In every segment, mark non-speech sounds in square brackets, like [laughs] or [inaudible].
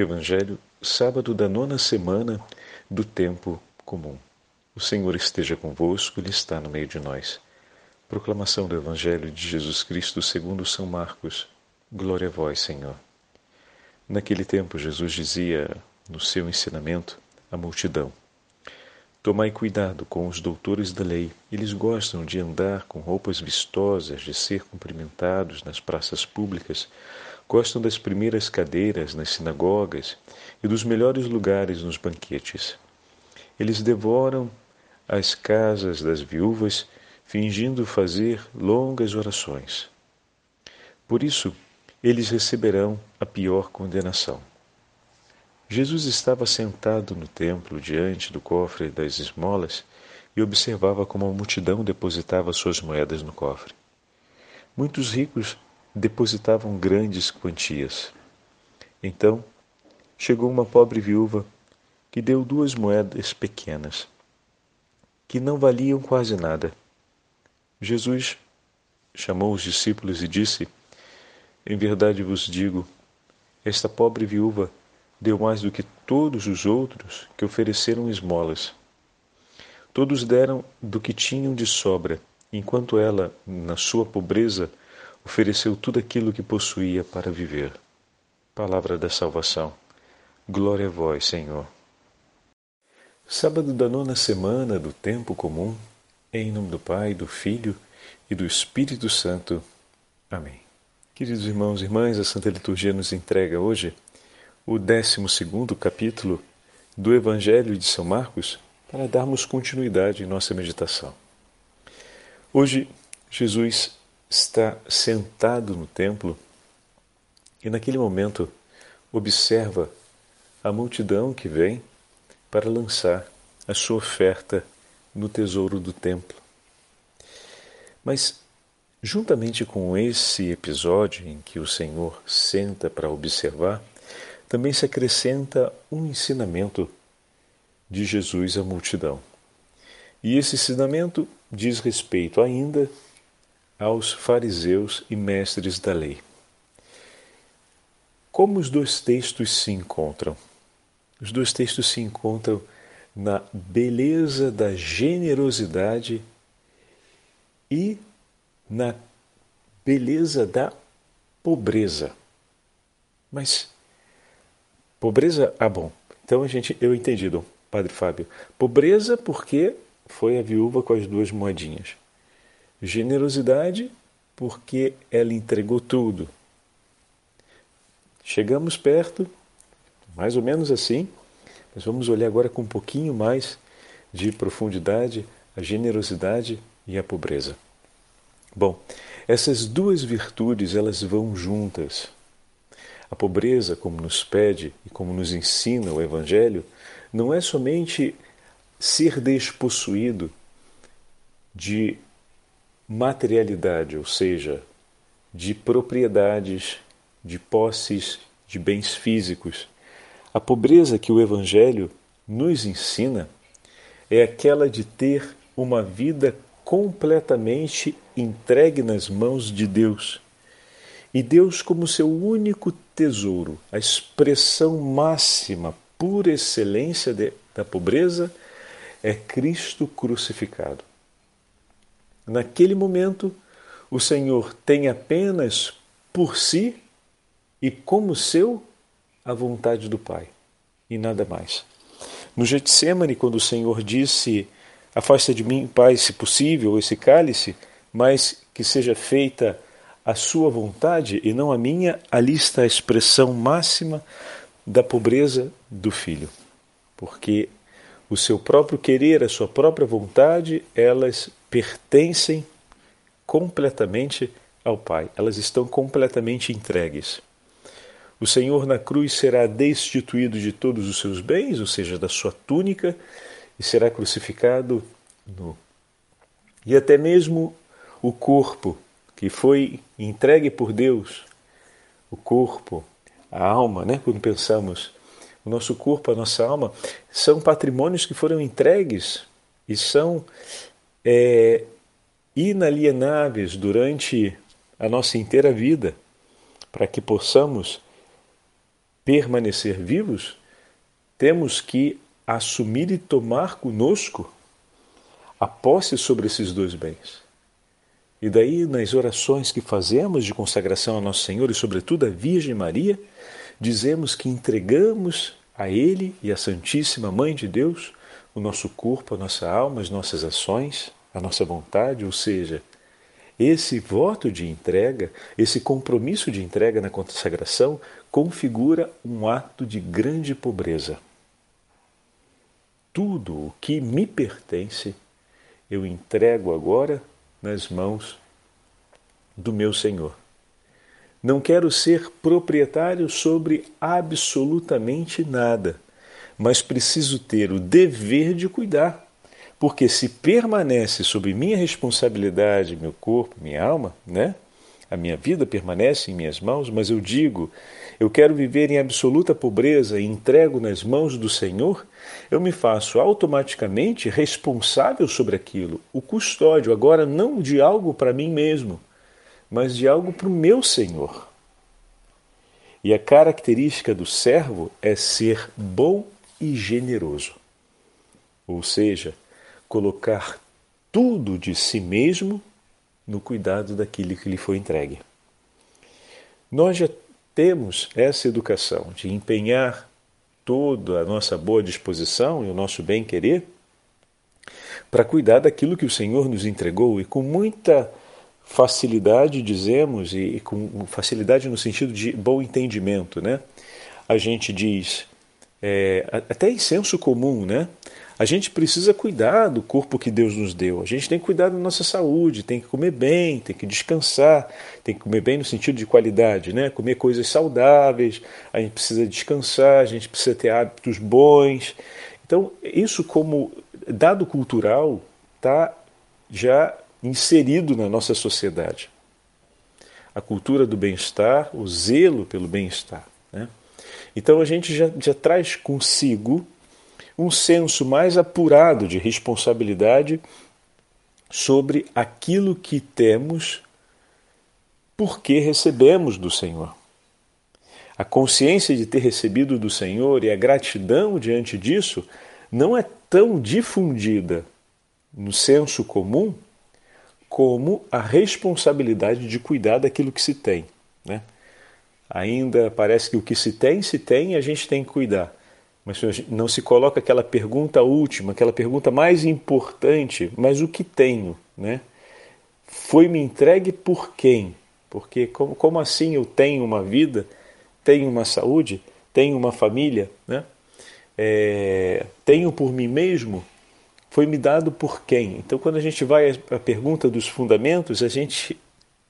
Evangelho, sábado da nona semana do tempo comum. O Senhor esteja convosco, Ele está no meio de nós. Proclamação do Evangelho de Jesus Cristo segundo São Marcos. Glória a vós, Senhor. Naquele tempo, Jesus dizia no seu ensinamento à multidão: Tomai cuidado com os doutores da lei. Eles gostam de andar com roupas vistosas, de ser cumprimentados nas praças públicas Gostam das primeiras cadeiras nas sinagogas e dos melhores lugares nos banquetes. Eles devoram as casas das viúvas, fingindo fazer longas orações. Por isso, eles receberão a pior condenação. Jesus estava sentado no templo diante do cofre das esmolas e observava como a multidão depositava suas moedas no cofre. Muitos ricos depositavam grandes quantias. Então chegou uma pobre viúva que deu duas moedas pequenas, que não valiam quase nada. Jesus chamou os discípulos e disse: Em verdade vos digo, esta pobre viúva deu mais do que todos os outros que ofereceram esmolas. Todos deram do que tinham de sobra, enquanto ela, na sua pobreza, ofereceu tudo aquilo que possuía para viver. Palavra da salvação. Glória a vós, Senhor. Sábado da nona semana do tempo comum, em nome do Pai, do Filho e do Espírito Santo. Amém. Queridos irmãos e irmãs, a Santa Liturgia nos entrega hoje o décimo segundo capítulo do Evangelho de São Marcos para darmos continuidade em nossa meditação. Hoje, Jesus está sentado no templo e, naquele momento, observa a multidão que vem para lançar a sua oferta no tesouro do templo. Mas, juntamente com esse episódio em que o Senhor senta para observar, também se acrescenta um ensinamento de Jesus à multidão. E esse ensinamento diz respeito ainda aos fariseus e mestres da lei. Como os dois textos se encontram? Os dois textos se encontram na beleza da generosidade e na beleza da pobreza. Mas pobreza, ah bom. Então a gente eu entendi, Dom Padre Fábio. Pobreza porque foi a viúva com as duas moedinhas. Generosidade, porque ela entregou tudo. Chegamos perto, mais ou menos assim, mas vamos olhar agora com um pouquinho mais de profundidade a generosidade e a pobreza. Bom, essas duas virtudes elas vão juntas. A pobreza, como nos pede e como nos ensina o Evangelho, não é somente ser despossuído de materialidade, ou seja, de propriedades, de posses, de bens físicos. A pobreza que o Evangelho nos ensina é aquela de ter uma vida completamente entregue nas mãos de Deus. E Deus, como seu único tesouro, a expressão máxima, por excelência de, da pobreza, é Cristo crucificado. Naquele momento, o Senhor tem apenas por si e como seu a vontade do Pai e nada mais. No Getsemane, quando o Senhor disse: Afasta de mim, Pai, se possível, esse cálice, mas que seja feita a sua vontade e não a minha, ali está a expressão máxima da pobreza do filho. Porque o seu próprio querer, a sua própria vontade, elas pertencem completamente ao Pai, elas estão completamente entregues. O Senhor na cruz será destituído de todos os seus bens, ou seja, da sua túnica, e será crucificado nu. E até mesmo o corpo que foi entregue por Deus, o corpo, a alma, né? quando pensamos o nosso corpo, a nossa alma, são patrimônios que foram entregues e são é, inalienáveis durante a nossa inteira vida, para que possamos permanecer vivos, temos que assumir e tomar conosco a posse sobre esses dois bens. E daí, nas orações que fazemos de consagração ao Nosso Senhor e, sobretudo, à Virgem Maria, dizemos que entregamos a Ele e à Santíssima Mãe de Deus o nosso corpo, a nossa alma, as nossas ações, a nossa vontade, ou seja, esse voto de entrega, esse compromisso de entrega na consagração, configura um ato de grande pobreza. Tudo o que me pertence, eu entrego agora nas mãos do meu Senhor. Não quero ser proprietário sobre absolutamente nada, mas preciso ter o dever de cuidar. Porque se permanece sob minha responsabilidade, meu corpo, minha alma, né? A minha vida permanece em minhas mãos, mas eu digo, eu quero viver em absoluta pobreza e entrego nas mãos do Senhor, eu me faço automaticamente responsável sobre aquilo, o custódio, agora não de algo para mim mesmo, mas de algo para o meu Senhor. E a característica do servo é ser bom e generoso. Ou seja, colocar tudo de si mesmo no cuidado daquilo que lhe foi entregue. Nós já temos essa educação de empenhar toda a nossa boa disposição e o nosso bem-querer para cuidar daquilo que o Senhor nos entregou e com muita facilidade dizemos e, com facilidade no sentido de bom entendimento, né? A gente diz é, até em senso comum, né? A gente precisa cuidar do corpo que Deus nos deu. A gente tem que cuidar da nossa saúde, tem que comer bem, tem que descansar, tem que comer bem no sentido de qualidade, né? Comer coisas saudáveis, a gente precisa descansar, a gente precisa ter hábitos bons. Então, isso como dado cultural está já inserido na nossa sociedade. A cultura do bem-estar, o zelo pelo bem-estar. Né? Então a gente já, já traz consigo um senso mais apurado de responsabilidade sobre aquilo que temos porque recebemos do Senhor. A consciência de ter recebido do Senhor e a gratidão diante disso não é tão difundida no senso comum como a responsabilidade de cuidar daquilo que se tem. Né? Ainda parece que o que se tem, se tem e a gente tem que cuidar. Mas não se coloca aquela pergunta última, aquela pergunta mais importante, mas o que tenho? Né? Foi me entregue por quem? Porque como, como assim eu tenho uma vida, tenho uma saúde, tenho uma família, né? É, tenho por mim mesmo? Foi me dado por quem? Então, quando a gente vai à pergunta dos fundamentos, a gente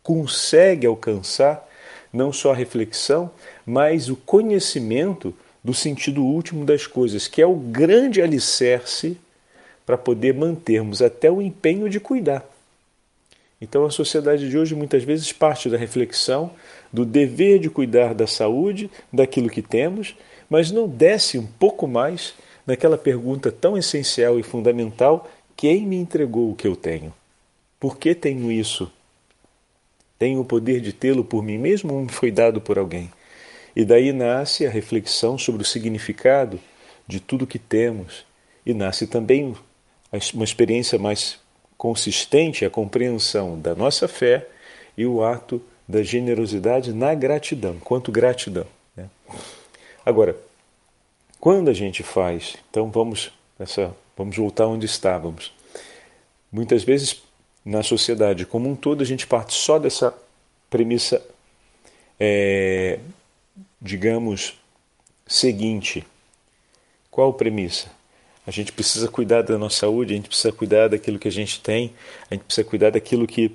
consegue alcançar não só a reflexão, mas o conhecimento do sentido último das coisas, que é o grande alicerce para poder mantermos até o empenho de cuidar. Então a sociedade de hoje muitas vezes parte da reflexão do dever de cuidar da saúde, daquilo que temos, mas não desce um pouco mais naquela pergunta tão essencial e fundamental: quem me entregou o que eu tenho? Por que tenho isso? Tenho o poder de tê-lo por mim mesmo ou me foi dado por alguém? E daí nasce a reflexão sobre o significado de tudo que temos e nasce também uma experiência mais consistente, a compreensão da nossa fé e o ato da generosidade na gratidão, quanto gratidão. Né? Agora, quando a gente faz, então vamos essa, vamos voltar onde estávamos. Muitas vezes na sociedade como um todo a gente parte só dessa premissa é, digamos, seguinte: qual premissa? A gente precisa cuidar da nossa saúde, a gente precisa cuidar daquilo que a gente tem, a gente precisa cuidar daquilo que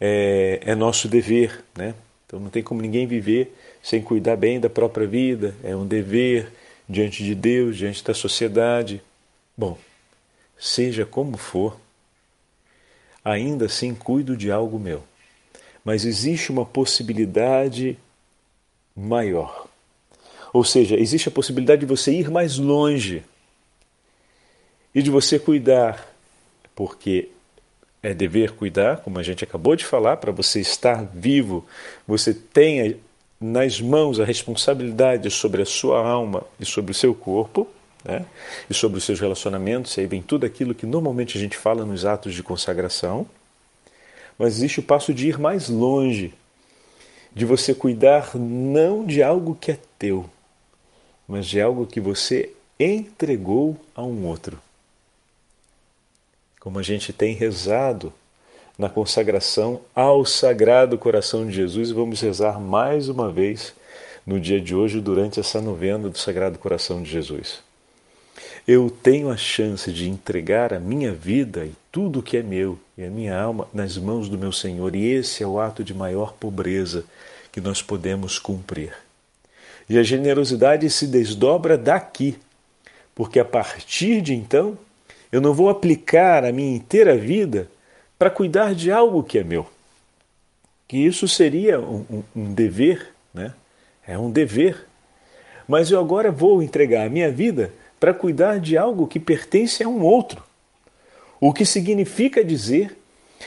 é, é nosso dever, né? Então não tem como ninguém viver sem cuidar bem da própria vida, é um dever diante de Deus, diante da sociedade. Bom, seja como for, ainda assim cuido de algo meu. Mas existe uma possibilidade maior. Ou seja, existe a possibilidade de você ir mais longe e de você cuidar, porque é dever cuidar, como a gente acabou de falar, para você estar vivo, você tem nas mãos a responsabilidade sobre a sua alma e sobre o seu corpo, né? e sobre os seus relacionamentos, aí vem tudo aquilo que normalmente a gente fala nos atos de consagração. Mas existe o passo de ir mais longe, de você cuidar não de algo que é teu, mas de algo que você entregou a um outro. Como a gente tem rezado na consagração ao Sagrado Coração de Jesus, e vamos rezar mais uma vez no dia de hoje, durante essa novena do Sagrado Coração de Jesus. Eu tenho a chance de entregar a minha vida e tudo que é meu e a minha alma nas mãos do meu Senhor, e esse é o ato de maior pobreza que nós podemos cumprir. E a generosidade se desdobra daqui, porque a partir de então eu não vou aplicar a minha inteira vida para cuidar de algo que é meu. Que isso seria um, um, um dever, né? É um dever. Mas eu agora vou entregar a minha vida para cuidar de algo que pertence a um outro. O que significa dizer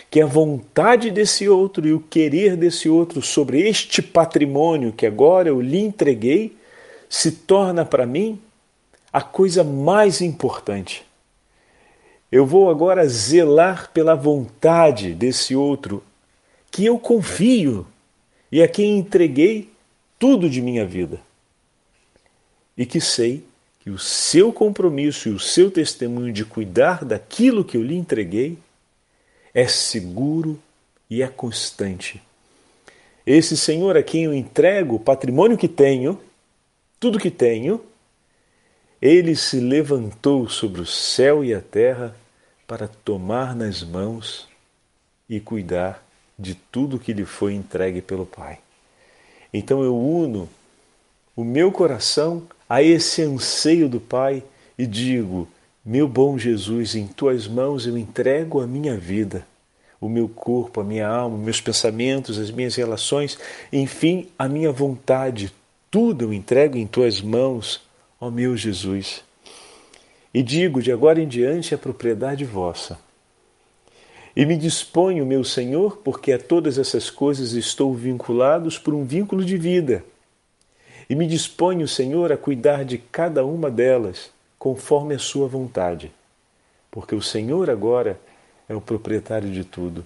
que a vontade desse outro e o querer desse outro sobre este patrimônio que agora eu lhe entreguei se torna para mim a coisa mais importante. Eu vou agora zelar pela vontade desse outro que eu confio e a quem entreguei tudo de minha vida. E que sei que o seu compromisso e o seu testemunho de cuidar daquilo que eu lhe entreguei é seguro e é constante. Esse Senhor a quem eu entrego o patrimônio que tenho, tudo que tenho, ele se levantou sobre o céu e a terra para tomar nas mãos e cuidar de tudo que lhe foi entregue pelo Pai. Então eu uno o meu coração a esse anseio do Pai e digo: Meu bom Jesus, em tuas mãos eu entrego a minha vida, o meu corpo, a minha alma, meus pensamentos, as minhas relações, enfim, a minha vontade, tudo eu entrego em tuas mãos, ó meu Jesus. E digo: de agora em diante é propriedade vossa. E me disponho, meu Senhor, porque a todas essas coisas estou vinculados por um vínculo de vida. E me disponho, Senhor, a cuidar de cada uma delas, conforme a Sua vontade. Porque o Senhor agora é o proprietário de tudo.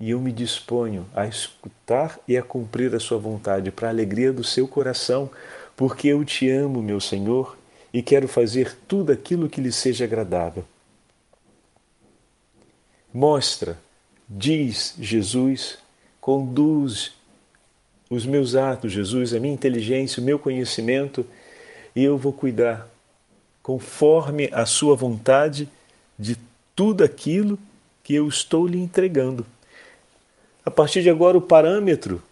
E eu me disponho a escutar e a cumprir a Sua vontade, para a alegria do seu coração, porque eu te amo, meu Senhor, e quero fazer tudo aquilo que lhe seja agradável. Mostra, diz Jesus, conduz os meus atos, Jesus, a minha inteligência, o meu conhecimento, e eu vou cuidar, conforme a Sua vontade, de tudo aquilo que eu estou lhe entregando. A partir de agora, o parâmetro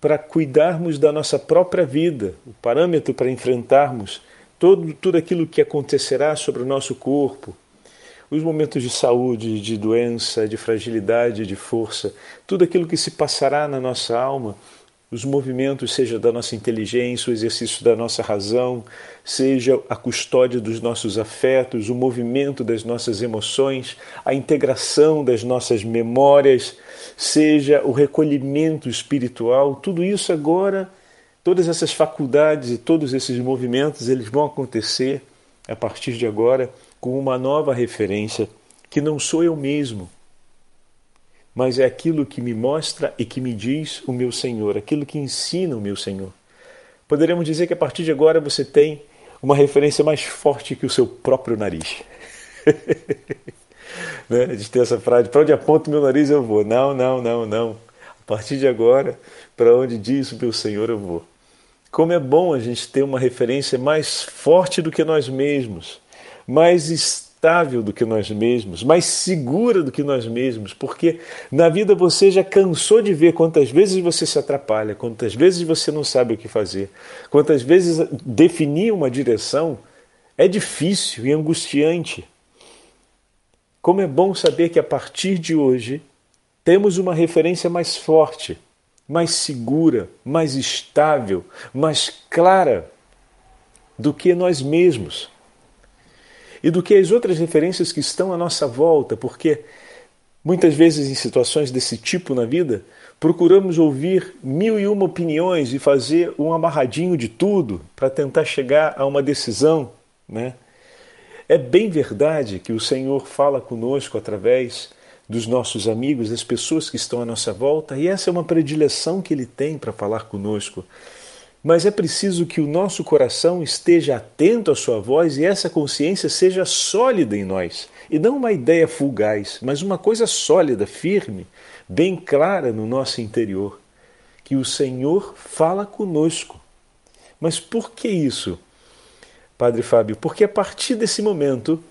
para cuidarmos da nossa própria vida, o parâmetro para enfrentarmos todo, tudo aquilo que acontecerá sobre o nosso corpo, os momentos de saúde, de doença, de fragilidade, de força, tudo aquilo que se passará na nossa alma, os movimentos, seja da nossa inteligência, o exercício da nossa razão, seja a custódia dos nossos afetos, o movimento das nossas emoções, a integração das nossas memórias, seja o recolhimento espiritual, tudo isso agora Todas essas faculdades e todos esses movimentos eles vão acontecer a partir de agora com uma nova referência que não sou eu mesmo, mas é aquilo que me mostra e que me diz o meu Senhor, aquilo que ensina o meu Senhor. Poderemos dizer que a partir de agora você tem uma referência mais forte que o seu próprio nariz. [laughs] né? A gente tem essa frase: para onde aponta o meu nariz eu vou. Não, não, não, não. A partir de agora, para onde diz o meu Senhor eu vou. Como é bom a gente ter uma referência mais forte do que nós mesmos, mais estável do que nós mesmos, mais segura do que nós mesmos, porque na vida você já cansou de ver quantas vezes você se atrapalha, quantas vezes você não sabe o que fazer, quantas vezes definir uma direção é difícil e angustiante. Como é bom saber que a partir de hoje temos uma referência mais forte mais segura, mais estável, mais clara do que nós mesmos e do que as outras referências que estão à nossa volta, porque Muitas vezes, em situações desse tipo na vida, procuramos ouvir mil e uma opiniões e fazer um amarradinho de tudo para tentar chegar a uma decisão. Né? É bem verdade que o Senhor fala conosco através dos nossos amigos, das pessoas que estão à nossa volta, e essa é uma predileção que Ele tem para falar conosco. Mas é preciso que o nosso coração esteja atento à Sua voz e essa consciência seja sólida em nós. E não uma ideia fugaz, mas uma coisa sólida, firme, bem clara no nosso interior, que o Senhor fala conosco. Mas por que isso, Padre Fábio? Porque a partir desse momento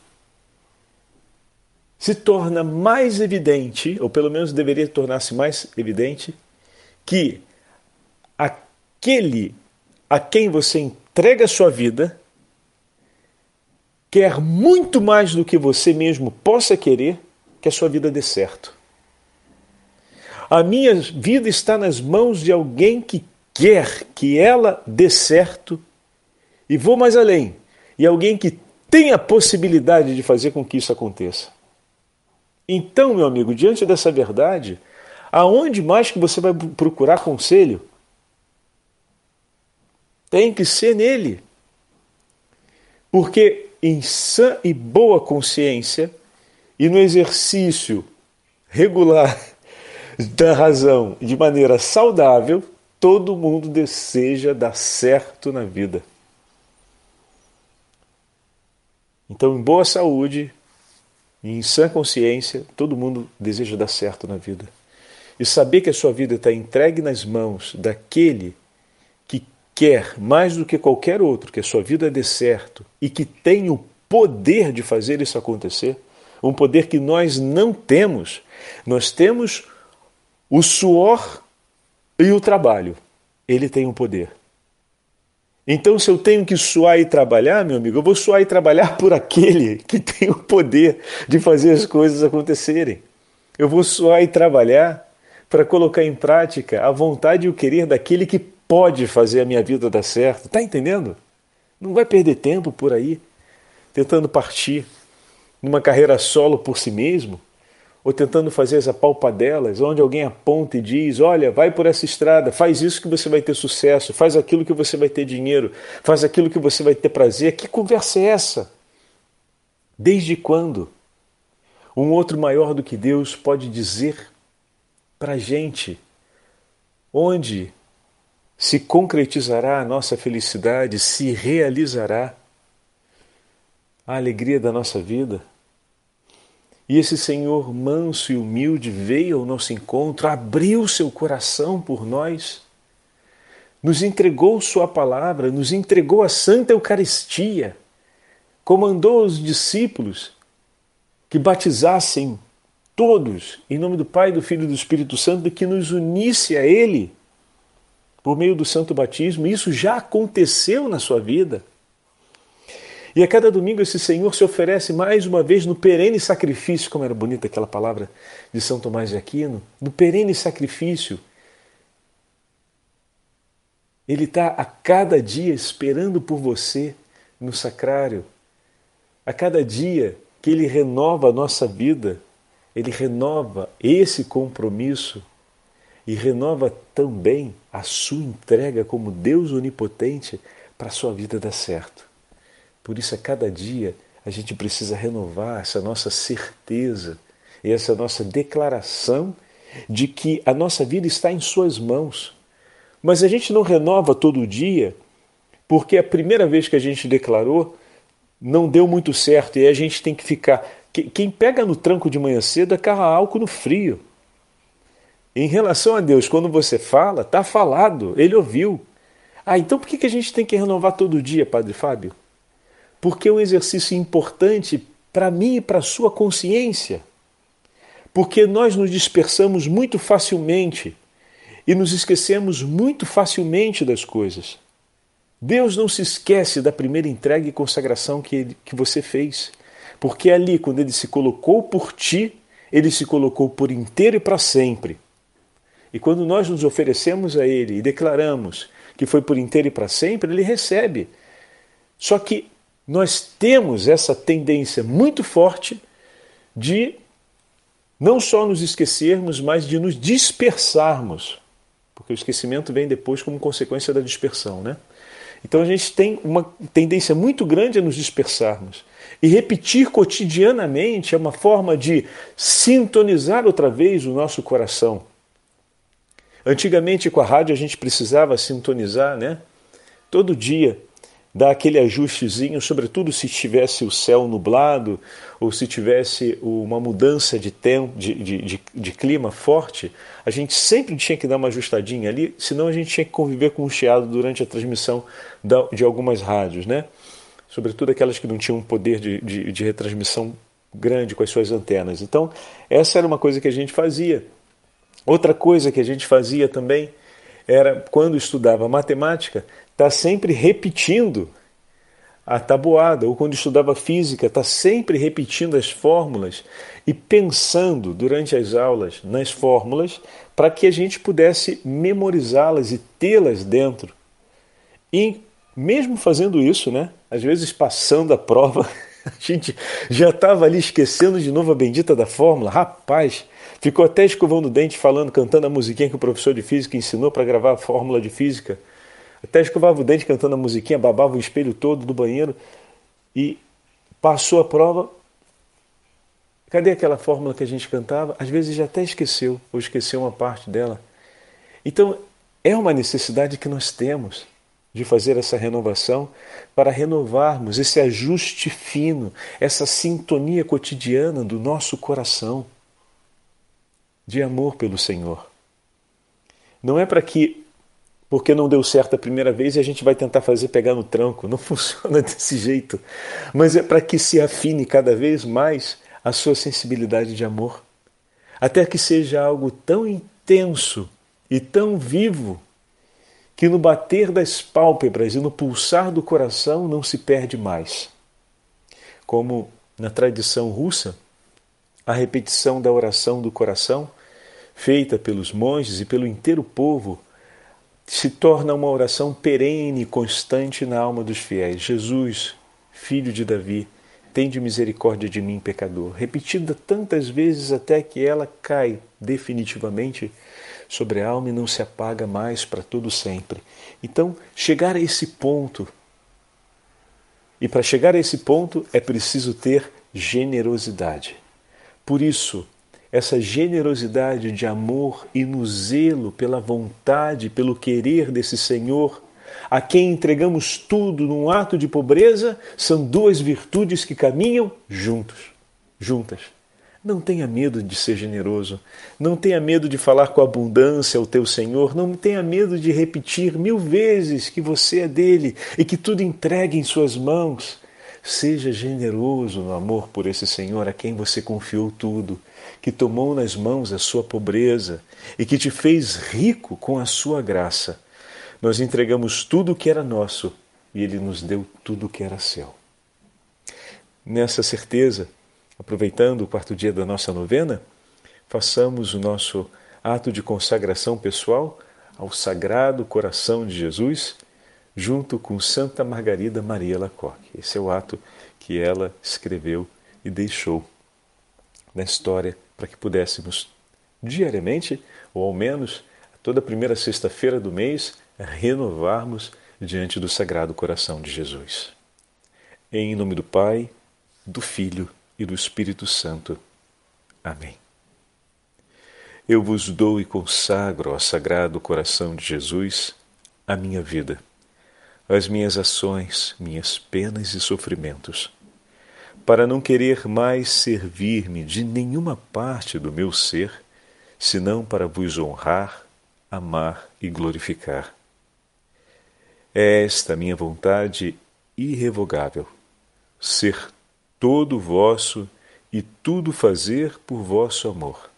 se torna mais evidente, ou pelo menos deveria tornar-se mais evidente, que aquele a quem você entrega a sua vida quer muito mais do que você mesmo possa querer que a sua vida dê certo. A minha vida está nas mãos de alguém que quer que ela dê certo. E vou mais além. E alguém que tem a possibilidade de fazer com que isso aconteça. Então, meu amigo, diante dessa verdade, aonde mais que você vai procurar conselho? Tem que ser nele. Porque em sã e boa consciência e no exercício regular [laughs] da razão de maneira saudável, todo mundo deseja dar certo na vida. Então, em boa saúde e em sã consciência, todo mundo deseja dar certo na vida. E saber que a sua vida está entregue nas mãos daquele que quer, mais do que qualquer outro, que a sua vida dê certo e que tem o poder de fazer isso acontecer, um poder que nós não temos. Nós temos o suor e o trabalho, ele tem o poder. Então, se eu tenho que suar e trabalhar, meu amigo, eu vou suar e trabalhar por aquele que tem o poder de fazer as coisas acontecerem. Eu vou suar e trabalhar para colocar em prática a vontade e o querer daquele que pode fazer a minha vida dar certo. Está entendendo? Não vai perder tempo por aí tentando partir numa carreira solo por si mesmo, ou tentando fazer as apalpadelas, onde alguém aponta e diz: Olha, vai por essa estrada, faz isso que você vai ter sucesso, faz aquilo que você vai ter dinheiro, faz aquilo que você vai ter prazer. Que conversa é essa? Desde quando um outro maior do que Deus pode dizer para gente onde se concretizará a nossa felicidade, se realizará a alegria da nossa vida? E esse Senhor manso e humilde veio ao nosso encontro, abriu seu coração por nós, nos entregou Sua palavra, nos entregou a Santa Eucaristia, comandou os discípulos que batizassem todos em nome do Pai, do Filho e do Espírito Santo, que nos unisse a Ele por meio do santo batismo. Isso já aconteceu na sua vida. E a cada domingo esse Senhor se oferece mais uma vez no perene sacrifício, como era bonita aquela palavra de São Tomás de Aquino, no perene sacrifício. Ele está a cada dia esperando por você no sacrário. A cada dia que ele renova a nossa vida, ele renova esse compromisso e renova também a sua entrega como Deus onipotente para a sua vida dar certo. Por isso, a cada dia, a gente precisa renovar essa nossa certeza e essa nossa declaração de que a nossa vida está em Suas mãos. Mas a gente não renova todo dia porque a primeira vez que a gente declarou não deu muito certo e a gente tem que ficar. Quem pega no tranco de manhã cedo acarra álcool no frio. Em relação a Deus, quando você fala, está falado, ele ouviu. Ah, então por que a gente tem que renovar todo dia, Padre Fábio? porque é um exercício importante para mim e para a sua consciência. Porque nós nos dispersamos muito facilmente e nos esquecemos muito facilmente das coisas. Deus não se esquece da primeira entrega e consagração que, ele, que você fez. Porque ali, quando Ele se colocou por ti, Ele se colocou por inteiro e para sempre. E quando nós nos oferecemos a Ele e declaramos que foi por inteiro e para sempre, Ele recebe. Só que nós temos essa tendência muito forte de não só nos esquecermos, mas de nos dispersarmos, porque o esquecimento vem depois como consequência da dispersão, né? Então a gente tem uma tendência muito grande a nos dispersarmos. E repetir cotidianamente é uma forma de sintonizar outra vez o nosso coração. Antigamente com a rádio a gente precisava sintonizar, né? Todo dia dar aquele ajustezinho, sobretudo se tivesse o céu nublado ou se tivesse uma mudança de tempo, de, de, de, de, clima forte, a gente sempre tinha que dar uma ajustadinha ali, senão a gente tinha que conviver com o chiado durante a transmissão de algumas rádios, né? Sobretudo aquelas que não tinham um poder de, de, de retransmissão grande com as suas antenas. Então, essa era uma coisa que a gente fazia. Outra coisa que a gente fazia também era, quando estudava matemática, está sempre repetindo a tabuada, ou quando estudava física, está sempre repetindo as fórmulas e pensando durante as aulas nas fórmulas para que a gente pudesse memorizá-las e tê-las dentro. E mesmo fazendo isso, né, às vezes passando a prova, [laughs] [laughs] a gente já estava ali esquecendo de novo a bendita da fórmula. Rapaz, ficou até escovando o dente, falando, cantando a musiquinha que o professor de física ensinou para gravar a fórmula de física. Até escovava o dente cantando a musiquinha, babava o espelho todo do banheiro e passou a prova. Cadê aquela fórmula que a gente cantava? Às vezes já até esqueceu, ou esqueceu uma parte dela. Então, é uma necessidade que nós temos de fazer essa renovação para renovarmos esse ajuste fino, essa sintonia cotidiana do nosso coração de amor pelo Senhor. Não é para que porque não deu certo a primeira vez e a gente vai tentar fazer pegar no tranco. Não [laughs] funciona desse jeito. Mas é para que se afine cada vez mais a sua sensibilidade de amor. Até que seja algo tão intenso e tão vivo que no bater das pálpebras e no pulsar do coração não se perde mais. Como na tradição russa, a repetição da oração do coração, feita pelos monges e pelo inteiro povo, se torna uma oração perene e constante na alma dos fiéis. Jesus, filho de Davi, tende misericórdia de mim, pecador. Repetida tantas vezes até que ela cai definitivamente sobre a alma e não se apaga mais para todo sempre. Então, chegar a esse ponto. E para chegar a esse ponto é preciso ter generosidade. Por isso, essa generosidade de amor e no zelo pela vontade, pelo querer desse Senhor, a quem entregamos tudo num ato de pobreza, são duas virtudes que caminham juntos, juntas. Não tenha medo de ser generoso, não tenha medo de falar com abundância ao teu Senhor, não tenha medo de repetir mil vezes que você é dele e que tudo entregue em suas mãos. Seja generoso no amor por esse Senhor a quem você confiou tudo, que tomou nas mãos a sua pobreza e que te fez rico com a sua graça. Nós entregamos tudo o que era nosso e ele nos deu tudo o que era seu. Nessa certeza, aproveitando o quarto dia da nossa novena, façamos o nosso ato de consagração pessoal ao Sagrado Coração de Jesus junto com Santa Margarida Maria Lacoque. Esse é o ato que ela escreveu e deixou na história para que pudéssemos diariamente, ou ao menos toda primeira sexta-feira do mês, renovarmos diante do Sagrado Coração de Jesus. Em nome do Pai, do Filho e do Espírito Santo. Amém. Eu vos dou e consagro ao Sagrado Coração de Jesus a minha vida as minhas ações, minhas penas e sofrimentos, para não querer mais servir-me de nenhuma parte do meu ser, senão para vos honrar, amar e glorificar. É esta minha vontade irrevogável, ser todo vosso e tudo fazer por vosso amor,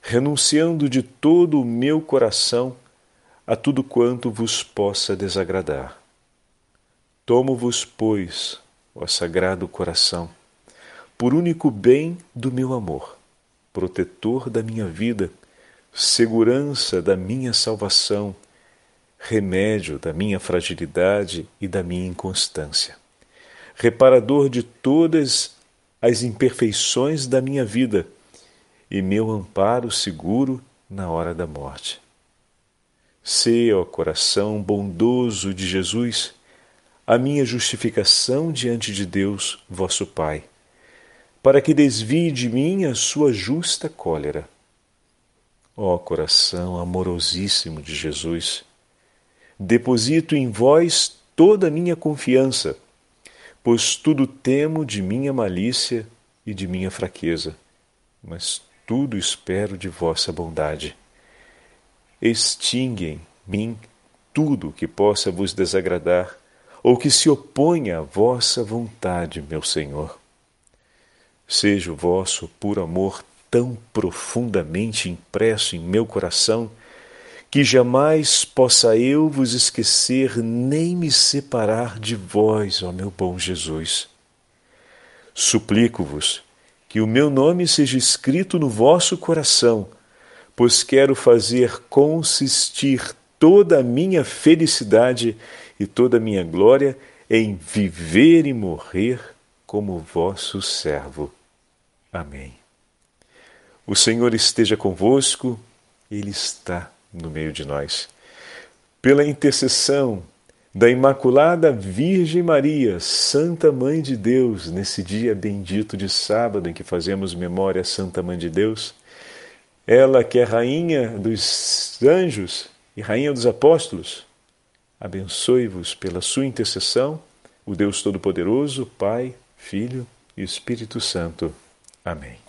renunciando de todo o meu coração a tudo quanto vos possa desagradar. Tomo-vos, pois, ó Sagrado Coração, por único bem do meu amor, protetor da minha vida, segurança da minha salvação, remédio da minha fragilidade e da minha inconstância, reparador de todas as imperfeições da minha vida e meu amparo seguro na hora da morte. Sê, ó coração bondoso de Jesus, a minha justificação diante de Deus, vosso Pai, para que desvie de mim a sua justa cólera. Ó coração amorosíssimo de Jesus, deposito em vós toda a minha confiança, pois tudo temo de minha malícia e de minha fraqueza, mas tudo espero de vossa bondade. Extingue em mim tudo que possa vos desagradar ou que se oponha à vossa vontade, meu Senhor. Seja o vosso puro amor tão profundamente impresso em meu coração que jamais possa eu vos esquecer nem me separar de vós, ó meu bom Jesus. Suplico-vos que o meu nome seja escrito no vosso coração, pois quero fazer consistir toda a minha felicidade e toda a minha glória em viver e morrer como vosso servo. Amém. O Senhor esteja convosco, Ele está no meio de nós. Pela intercessão da Imaculada Virgem Maria, Santa Mãe de Deus, nesse dia bendito de sábado em que fazemos memória à Santa Mãe de Deus, ela que é Rainha dos anjos e Rainha dos apóstolos, abençoe-vos pela sua intercessão, o Deus Todo-Poderoso, Pai, Filho e Espírito Santo. Amém.